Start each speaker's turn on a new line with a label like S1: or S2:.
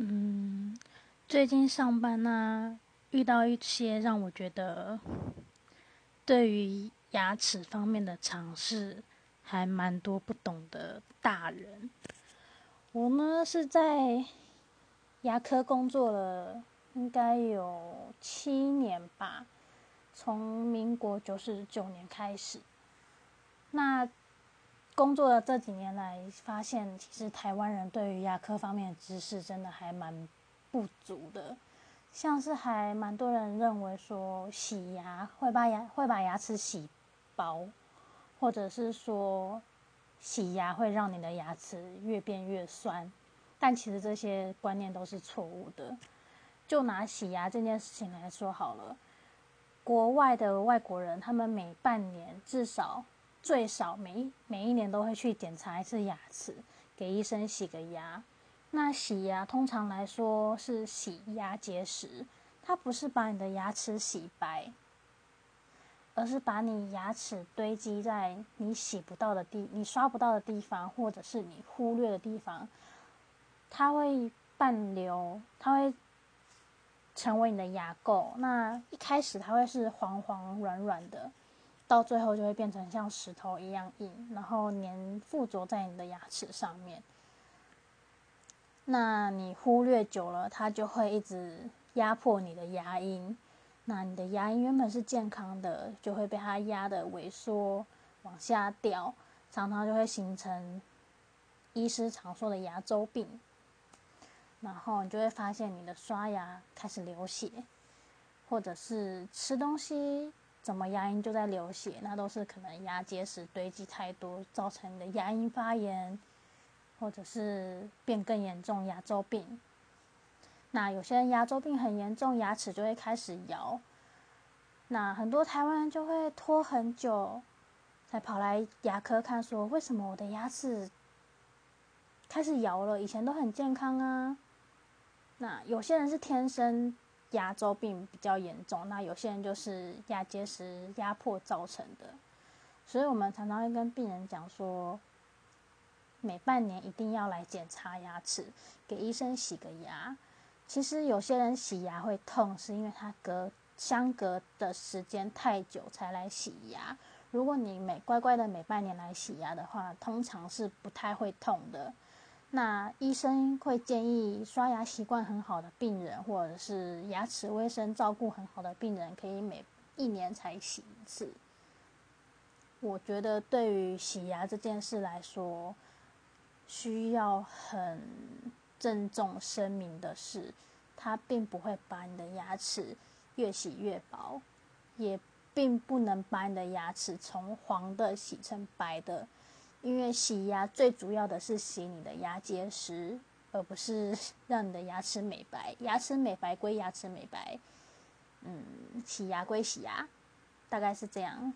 S1: 嗯，最近上班呢，遇到一些让我觉得对于牙齿方面的尝试还蛮多不懂的大人。我呢是在牙科工作了，应该有七年吧，从民国九十九年开始。那工作的这几年来，发现其实台湾人对于牙科方面的知识真的还蛮不足的，像是还蛮多人认为说洗牙会把牙会把牙齿洗薄，或者是说洗牙会让你的牙齿越变越酸，但其实这些观念都是错误的。就拿洗牙这件事情来说好了，国外的外国人他们每半年至少。最少每一每一年都会去检查一次牙齿，给医生洗个牙。那洗牙通常来说是洗牙结石，它不是把你的牙齿洗白，而是把你牙齿堆积在你洗不到的地、你刷不到的地方，或者是你忽略的地方，它会伴流，它会成为你的牙垢。那一开始它会是黄黄软软的。到最后就会变成像石头一样硬，然后粘附着在你的牙齿上面。那你忽略久了，它就会一直压迫你的牙龈。那你的牙龈原本是健康的，就会被它压的萎缩往下掉，常常就会形成医师常说的牙周病。然后你就会发现你的刷牙开始流血，或者是吃东西。什么牙龈就在流血，那都是可能牙结石堆积太多，造成的牙龈发炎，或者是变更严重牙周病。那有些人牙周病很严重，牙齿就会开始摇。那很多台湾人就会拖很久，才跑来牙科看，说为什么我的牙齿开始摇了？以前都很健康啊。那有些人是天生。牙周病比较严重，那有些人就是牙结石压迫造成的，所以我们常常会跟病人讲说，每半年一定要来检查牙齿，给医生洗个牙。其实有些人洗牙会痛，是因为他隔相隔的时间太久才来洗牙。如果你每乖乖的每半年来洗牙的话，通常是不太会痛的。那医生会建议刷牙习惯很好的病人，或者是牙齿卫生照顾很好的病人，可以每一年才洗一次。我觉得对于洗牙这件事来说，需要很郑重声明的是，它并不会把你的牙齿越洗越薄，也并不能把你的牙齿从黄的洗成白的。因为洗牙最主要的是洗你的牙结石，而不是 让你的牙齿美白。牙齿美白归牙齿美白，嗯，洗牙归洗牙，大概是这样。